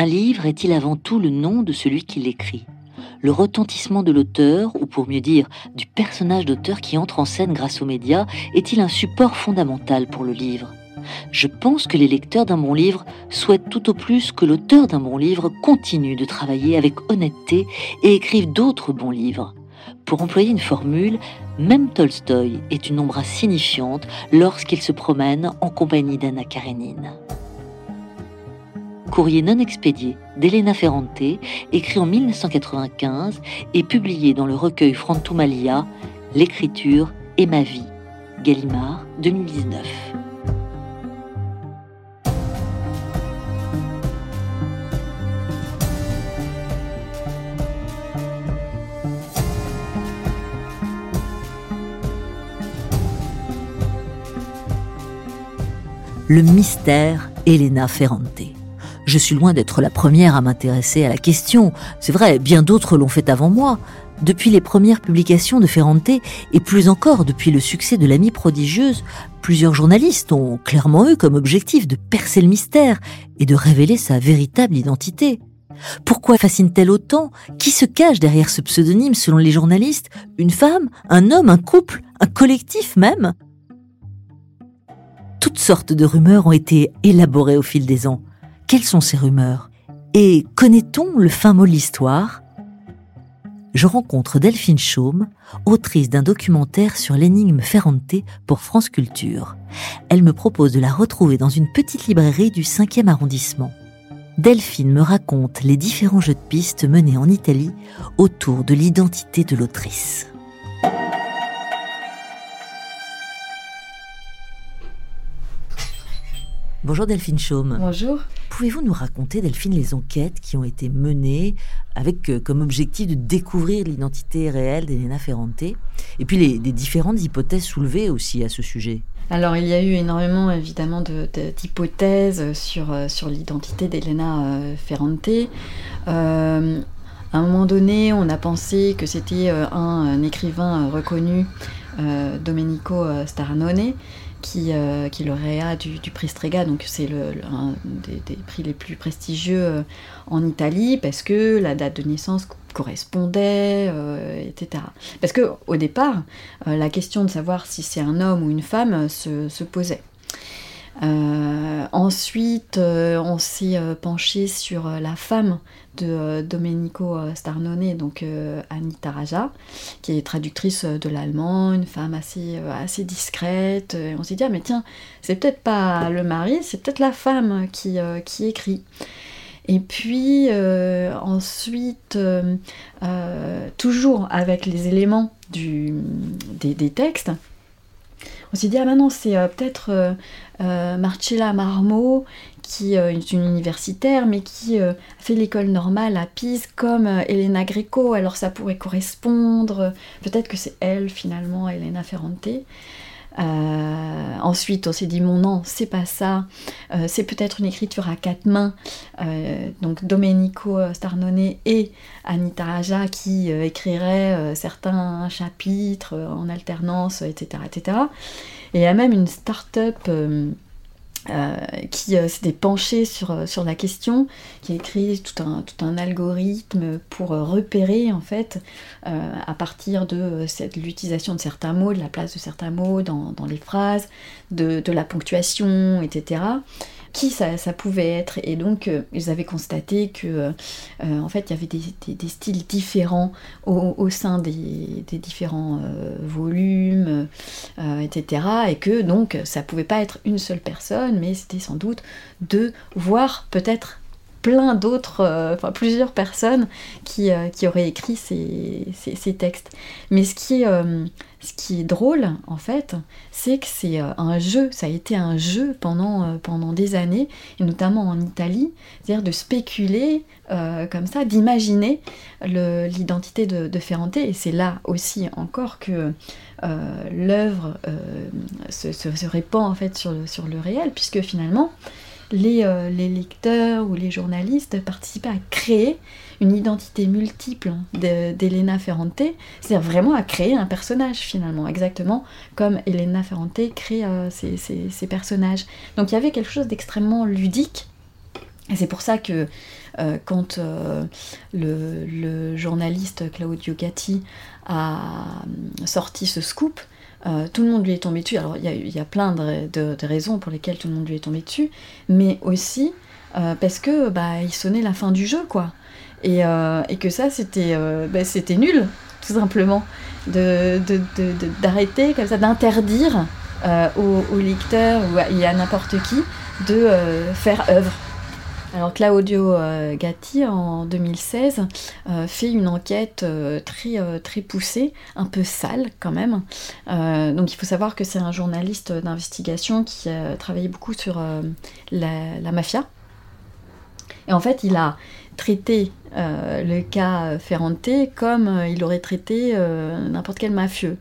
Un livre est-il avant tout le nom de celui qui l'écrit? Le retentissement de l'auteur, ou pour mieux dire, du personnage d'auteur qui entre en scène grâce aux médias, est-il un support fondamental pour le livre? Je pense que les lecteurs d'un bon livre souhaitent tout au plus que l'auteur d'un bon livre continue de travailler avec honnêteté et écrive d'autres bons livres. Pour employer une formule, même Tolstoï est une ombre signifiante lorsqu'il se promène en compagnie d'Anna Karenine. Courrier non expédié d'Elena Ferrante, écrit en 1995 et publié dans le recueil Frantumalia, L'écriture et ma vie, Gallimard 2019. le mystère Elena Ferrante. Je suis loin d'être la première à m'intéresser à la question. C'est vrai, bien d'autres l'ont fait avant moi. Depuis les premières publications de Ferrante, et plus encore depuis le succès de l'amie prodigieuse, plusieurs journalistes ont clairement eu comme objectif de percer le mystère et de révéler sa véritable identité. Pourquoi fascine-t-elle autant? Qui se cache derrière ce pseudonyme selon les journalistes? Une femme? Un homme? Un couple? Un collectif même? Toutes sortes de rumeurs ont été élaborées au fil des ans. Quelles sont ces rumeurs? Et connaît-on le fin mot de l'histoire? Je rencontre Delphine Chaume, autrice d'un documentaire sur l'énigme Ferrante pour France Culture. Elle me propose de la retrouver dans une petite librairie du 5e arrondissement. Delphine me raconte les différents jeux de pistes menés en Italie autour de l'identité de l'autrice. Bonjour Delphine Chaume. Bonjour. Pouvez-vous nous raconter, Delphine, les enquêtes qui ont été menées avec euh, comme objectif de découvrir l'identité réelle d'Elena Ferrante et puis les, différentes hypothèses soulevées aussi à ce sujet? Alors il y a eu énormément évidemment d'hypothèses sur, euh, sur l'identité d'Elena euh, Ferrante. à un moment donné, on a pensé que c'était un, écrivain reconnu, Domenico Starnone, qui, euh, qui du, prix Strega, donc c'est le, un des, prix les plus prestigieux euh, en Italie, parce que la date de naissance correspondait, euh, etc. Parce que au départ, la question de savoir si c'est un homme ou une femme se, se posait. Ensuite, on s'est penché sur la femme de euh, Domenico euh, Starnone, donc euh, Anita Raja, qui est traductrice de l'allemand, une femme assez, assez discrète. on s'est dit, ah, mais tiens, c'est peut-être pas le mari, c'est peut-être la femme qui, qui écrit. Et puis ensuite, toujours avec les éléments des textes, on s'est dit, ah maintenant c'est peut-être Marcella Marmo qui euh, est une universitaire, mais qui euh, fait l'école normale à Pise comme euh, Elena Greco, alors ça pourrait correspondre, peut-être que c'est elle finalement, Elena Ferrante. Ensuite, on s'est dit, mon nom, c'est pas ça, c'est peut-être une écriture à quatre mains, donc Domenico Starnone et Anita Raja qui écriraient certains chapitres en alternance, etc., etc. Et il y a même une start-up euh, qui euh, s'était penché sur, euh, sur la question, qui a écrit tout un, tout un algorithme pour repérer en fait à partir de l'utilisation de certains mots, de la place de certains mots dans, dans les phrases, de, de, la ponctuation, etc qui ça, pouvait être. Et donc, euh, ils avaient constaté que, euh, euh, en fait, il y avait des, styles différents au, sein des, différents volumes, etc. Et que donc, ça pouvait pas être une seule personne, mais c'était sans doute deux, voire peut-être plein d'autres, euh, enfin plusieurs personnes qui, euh, qui auraient écrit ces, ces, textes. Mais ce qui, euh, ce qui est drôle, en fait, c'est que c'est un jeu, ça a été un jeu pendant, pendant des années, et notamment en Italie, c'est-à-dire de spéculer comme ça, d'imaginer l'identité de, de, Ferrante, et c'est là aussi encore que l'œuvre se, se, se, répand en fait sur le, sur le réel, puisque finalement, euh, les, lecteurs ou les journalistes participaient à créer une identité multiple d'Elena Ferrante, c'est-à-dire vraiment à créer un personnage finalement, exactement comme Elena Ferrante crée euh, ses, personnages. Donc il y avait quelque chose d'extrêmement ludique Et c'est pour ça que euh, quand euh, le, journaliste Claudio Gatti a sorti ce scoop, tout le monde lui est tombé dessus. Alors il y, a plein de, raisons pour lesquelles tout le monde lui est tombé dessus, mais aussi parce que bah, il sonnait la fin du jeu, quoi. Et, que ça, c'était bah, c'était nul, tout simplement, d'arrêter de, comme ça, d'interdire aux, lecteurs ou à n'importe qui de faire œuvre. Alors Claudio euh, Gatti, en 2016, euh, fait une enquête euh, très, très poussée, un peu sale quand même. donc il faut savoir que c'est un journaliste d'investigation qui a travaillé beaucoup sur la, mafia. Et en fait, il a traité le cas Ferrante comme il aurait traité n'importe quel mafieux.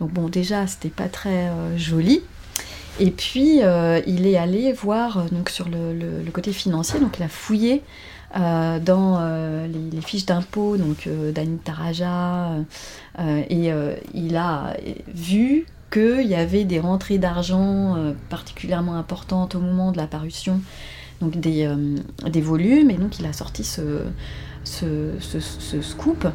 Donc bon, déjà, c'était pas très joli. Et puis, euh, il est allé voir euh, donc, sur le, côté financier, donc il a fouillé euh, dans les, fiches d'impôts donc d'Anita Raja, et il a vu qu'il y avait des rentrées d'argent particulièrement importantes au moment de la parution donc des, des, volumes, et donc il a sorti ce, ce scoop.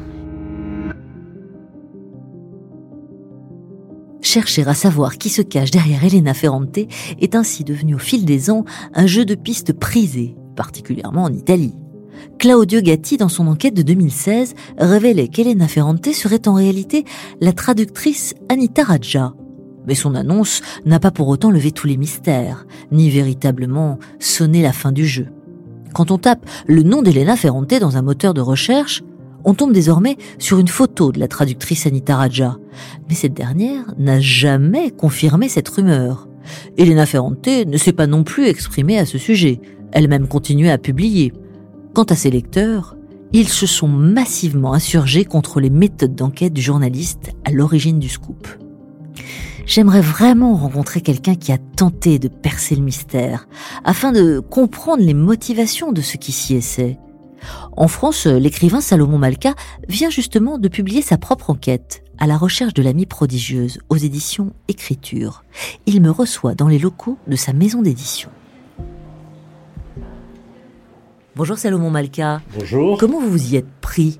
Chercher à savoir qui se cache derrière Elena Ferrante est ainsi devenu au fil des ans un jeu de piste prisé, particulièrement en Italie. Claudio Gatti, dans son enquête de 2016, révélait qu'Elena Ferrante serait en réalité la traductrice Anita Raja. Mais son annonce n'a pas pour autant levé tous les mystères, ni véritablement sonné la fin du jeu. Quand on tape le nom d'Elena Ferrante dans un moteur de recherche, on tombe désormais sur une photo de la traductrice Anita Raja. Mais cette dernière n'a jamais confirmé cette rumeur. Elena Ferrante ne s'est pas non plus exprimée à ce sujet. Elle-même continuait à publier. Quant à ses lecteurs, ils se sont massivement insurgés contre les méthodes d'enquête du journaliste à l'origine du scoop. J'aimerais vraiment rencontrer quelqu'un qui a tenté de percer le mystère, afin de comprendre les motivations de ce qui s'y essaie. En France, l'écrivain Salomon Malka vient justement de publier sa propre enquête à la recherche de l'amie prodigieuse aux éditions Écriture. Il me reçoit dans les locaux de sa maison d'édition. Bonjour Salomon Malka. Bonjour. Comment vous vous y êtes pris?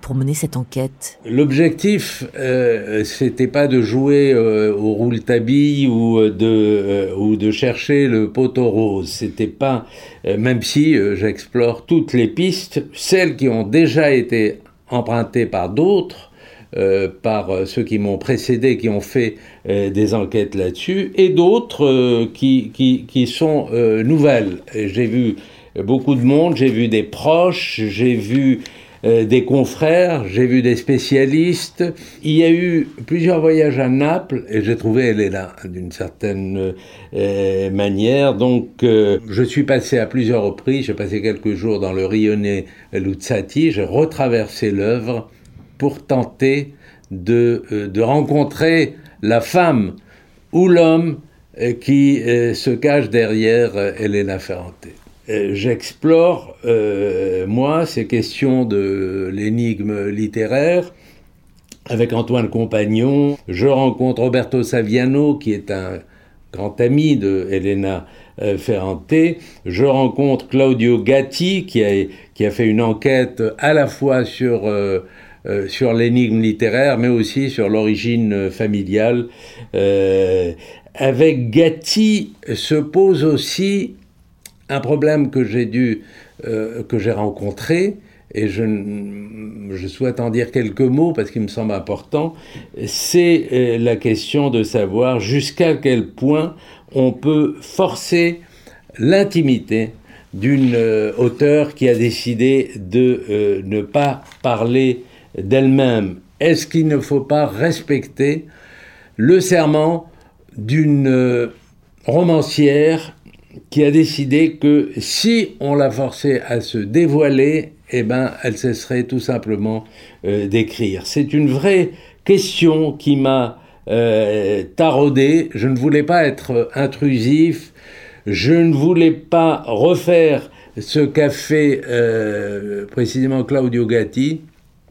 Pour mener cette enquête L'objectif, euh, c'était pas de jouer euh, au roule-tabi ou euh, de chercher le poteau rose. C'était pas, même si j'explore toutes les pistes, celles qui ont déjà été empruntées par d'autres. par ceux qui m'ont précédé, qui ont fait des enquêtes là-dessus, et d'autres qui, sont nouvelles. J'ai vu beaucoup de monde, j'ai vu des proches, j'ai vu euh, des confrères, j'ai vu des spécialistes. Il y a eu plusieurs voyages à Naples et j'ai trouvé elle est là d'une certaine euh, manière. Donc euh, je suis passé à plusieurs reprises, j'ai passé quelques jours dans le Rione Luzzati, j'ai retraversé l'œuvre pour tenter de, de rencontrer la femme ou l'homme qui se cache derrière Elena Ferrante. Euh, j'explore, euh, moi, ces questions de l'énigme littéraire avec Antoine Compagnon. Je rencontre Roberto Saviano, qui est un grand ami de Elena euh, Ferrante. Je rencontre Claudio Gatti, qui a, fait une enquête à la fois sur l'énigme littéraire, mais aussi sur l'origine familiale. avec Gatti se pose aussi un problème que j'ai dû, euh, que j'ai rencontré, et je, souhaite en dire quelques mots parce qu'il me semble important, c'est euh, la question de savoir jusqu'à quel point on peut forcer l'intimité d'une euh, auteure qui a décidé de ne pas parler d'elle-même. Est-ce qu'il ne faut pas respecter le serment d'une romancière qui a décidé que si on la forçait à se dévoiler, eh ben, elle cesserait tout simplement euh, d'écrire. C'est une vraie question qui m'a euh, taraudé. Je ne voulais pas être intrusif. Je ne voulais pas refaire ce qu'a fait euh, précisément Claudio Gatti.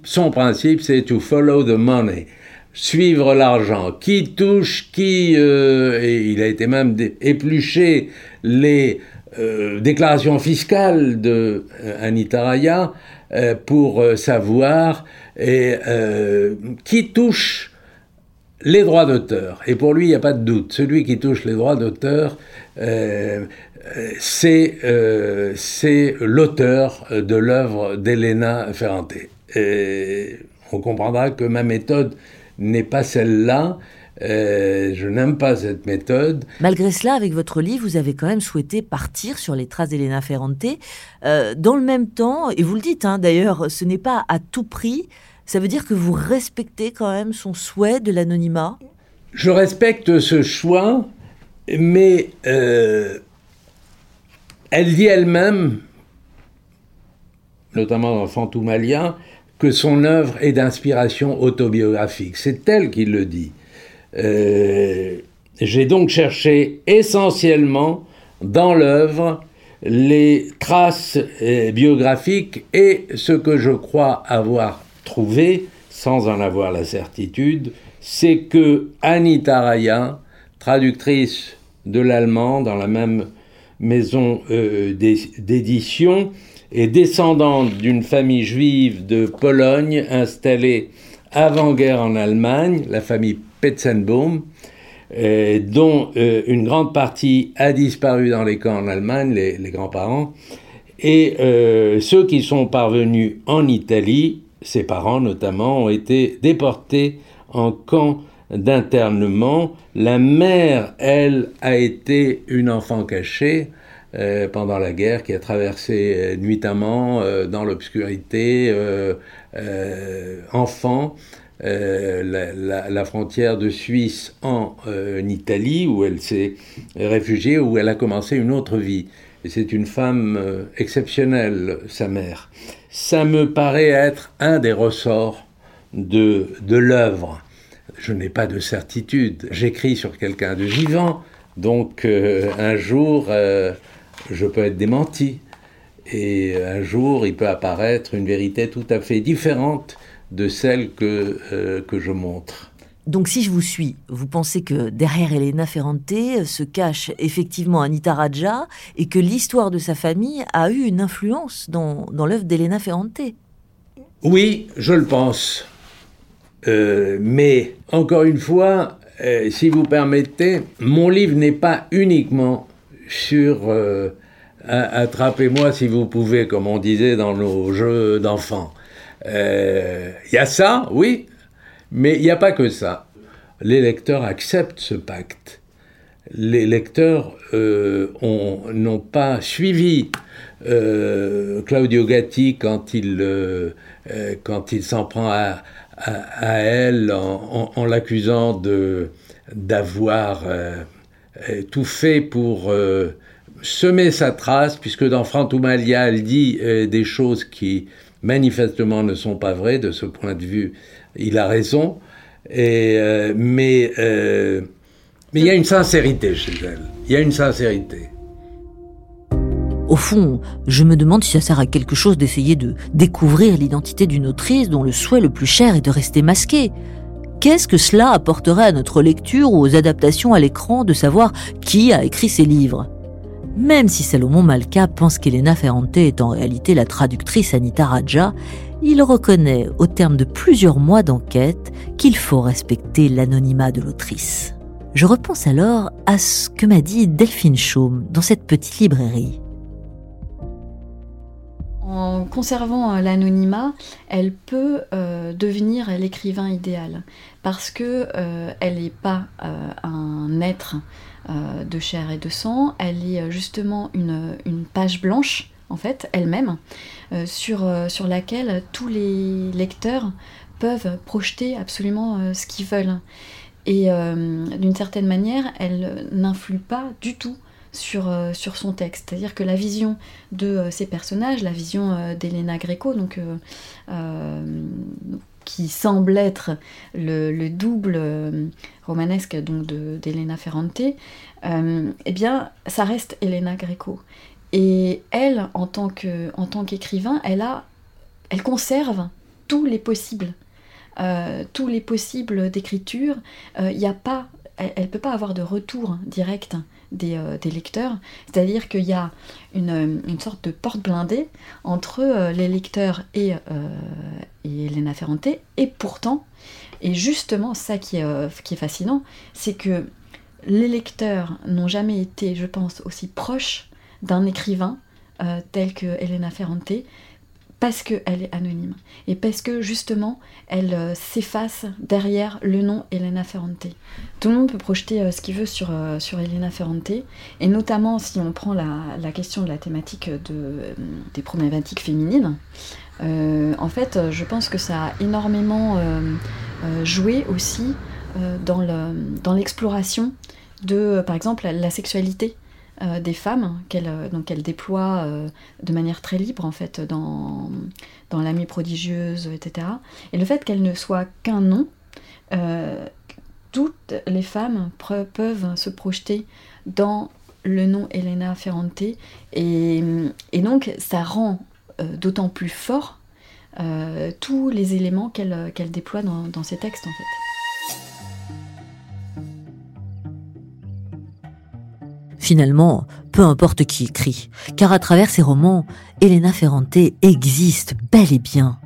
Son principe, c'est to follow the money. Suivre l'argent, qui touche, qui... Euh, et il a été même épluché les euh, déclarations fiscales de euh, Anita Raya pour savoir et, qui touche les droits d'auteur. Et pour lui, il n'y a pas de doute. Celui qui touche les droits d'auteur, c'est l'auteur de l'œuvre d'Elena Ferrante. On comprendra que ma méthode n'est pas celle-là. Euh, je n'aime pas cette méthode. Malgré cela, avec votre livre, vous avez quand même souhaité partir sur les traces d'Elena Ferrante. Euh, dans le même temps, et vous le dites hein, d'ailleurs, ce n'est pas à tout prix, ça veut dire que vous respectez quand même son souhait de l'anonymat? Je respecte ce choix, mais euh, elle dit elle-même, notamment dans Fantoumalia, que son œuvre est d'inspiration autobiographique. C'est elle qui le dit. Euh, j'ai donc cherché essentiellement dans l'œuvre les traces euh, biographiques et ce que je crois avoir trouvé, sans en avoir la certitude, c'est que Anita Raya, traductrice de l'allemand dans la même maison euh, d'édition, est descendante d'une famille juive de Pologne installée avant-guerre en Allemagne, la famille Petzenbaum, euh, dont euh, une grande partie a disparu dans les camps en Allemagne, les, grands-parents, et euh, ceux qui sont parvenus en Italie, ses parents notamment, ont été déportés en camp d'internement. La mère, elle, a été une enfant cachée euh, pendant la guerre, qui a traversé euh, nuitamment euh, dans l'obscurité, enfant, la, frontière de Suisse en Italie, où elle s'est réfugiée, où elle a commencé une autre vie. C'est une femme exceptionnelle, sa mère. Ça me paraît être un des ressorts de l'œuvre. Je n'ai pas de certitude. J'écris sur quelqu'un de vivant, donc un jour, je peux être démenti. Et un jour, il peut apparaître une vérité tout à fait différente de celle que, euh, que je montre. Donc si je vous suis, vous pensez que derrière Elena Ferrante se cache effectivement Anita Raja et que l'histoire de sa famille a eu une influence dans, dans l'œuvre d'Elena Ferrante? Oui, je le pense. Euh, mais encore une fois, euh, si vous permettez, mon livre n'est pas uniquement sur euh, attrapez-moi si vous pouvez, comme on disait dans nos jeux d'enfants. Il euh, y a ça, oui, mais il n'y a pas que ça. Les lecteurs acceptent ce pacte. Les lecteurs euh, n'ont pas suivi Claudio Gatti quand il, il s'en prend à, à, elle en, en l'accusant d'avoir euh, tout fait pour euh, semer sa trace, puisque dans Frantumalia, elle dit euh, des choses qui manifestement ne sont pas vraies. De ce point de vue, il a raison. Et, mais mais il y a une sincérité chez elle. Il y a une sincérité. Au fond, je me demande si ça sert à quelque chose d'essayer de découvrir l'identité d'une autrice dont le souhait le plus cher est de rester masquée. Qu'est-ce que cela apporterait à notre lecture ou aux adaptations à l'écran de savoir qui a écrit ces livres? Même si Salomon Malka pense qu'Elena Ferrante est en réalité la traductrice Anita Raja, il reconnaît, au terme de plusieurs mois d'enquête, qu'il faut respecter l'anonymat de l'autrice. Je repense alors à ce que m'a dit Delphine Chaume dans cette petite librairie. En conservant euh, l'anonymat, elle peut euh, devenir l'écrivain idéal parce que euh, elle n'est pas un être de chair et de sang, elle est justement une, page blanche en fait elle-même sur laquelle tous les lecteurs peuvent projeter absolument ce qu'ils veulent. Et d'une certaine manière, elle n'influe pas du tout sur, euh, sur son texte. C'est-à-dire que la vision de euh, ces personnages, la vision euh, d'Elena Greco, donc, qui semble être le, double romanesque donc d'Elena Ferrante, eh bien, ça reste Elena Greco. Et elle, en tant qu'écrivain, elle, elle conserve tous les possibles. tous les possibles d'écriture, il a pas, elle ne peut pas avoir de retour direct des, lecteurs. C'est-à-dire qu'il y a une, sorte de porte blindée entre les lecteurs et, Elena Ferrante, et pourtant, et justement ça qui est, fascinant, c'est que les lecteurs n'ont jamais été, je pense, aussi proches d'un écrivain euh, tel que Elena Ferrante parce qu'elle est anonyme et parce que justement elle euh, s'efface derrière le nom Elena Ferrante. Tout le monde peut projeter euh, ce qu'il veut sur, sur Elena Ferrante et notamment si on prend la, question de la thématique de, des problématiques féminines. en fait, je pense que ça a énormément joué aussi dans l'exploration de, par exemple, la sexualité euh, des femmes qu'elle euh, donc elle déploie euh, de manière très libre en fait dans dans l'amie prodigieuse etc et le fait qu'elle ne soit qu'un nom toutes les femmes peuvent se projeter dans le nom Elena Ferrante et, et donc ça rend d'autant plus fort tous les éléments qu'elle qu'elle déploie dans, dans ses textes en fait. Finalement, peu importe qui écrit, car à travers ses romans, Elena Ferrante existe bel et bien.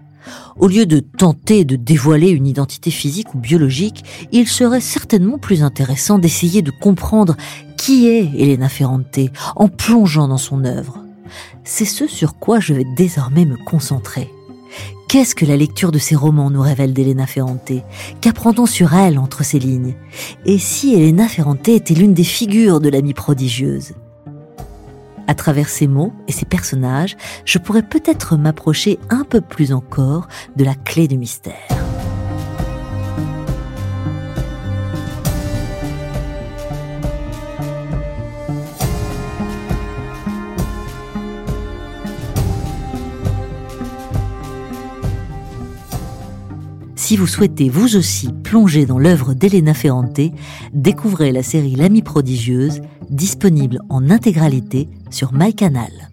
Au lieu de tenter de dévoiler une identité physique ou biologique, il serait certainement plus intéressant d'essayer de comprendre qui est Elena Ferrante en plongeant dans son œuvre. C'est ce sur quoi je vais désormais me concentrer. Qu'est-ce que la lecture de ces romans nous révèle d'Elena Ferrante? Qu'apprend-on sur elle entre ces lignes? Et si Elena Ferrante était l'une des figures de l'amie prodigieuse? À travers ces mots et ces personnages, je pourrais peut-être m'approcher un peu plus encore de la clé du mystère. Si vous souhaitez vous aussi plonger dans l'œuvre d'Elena Ferrante, découvrez la série L'Amie prodigieuse, disponible en intégralité sur MyCanal.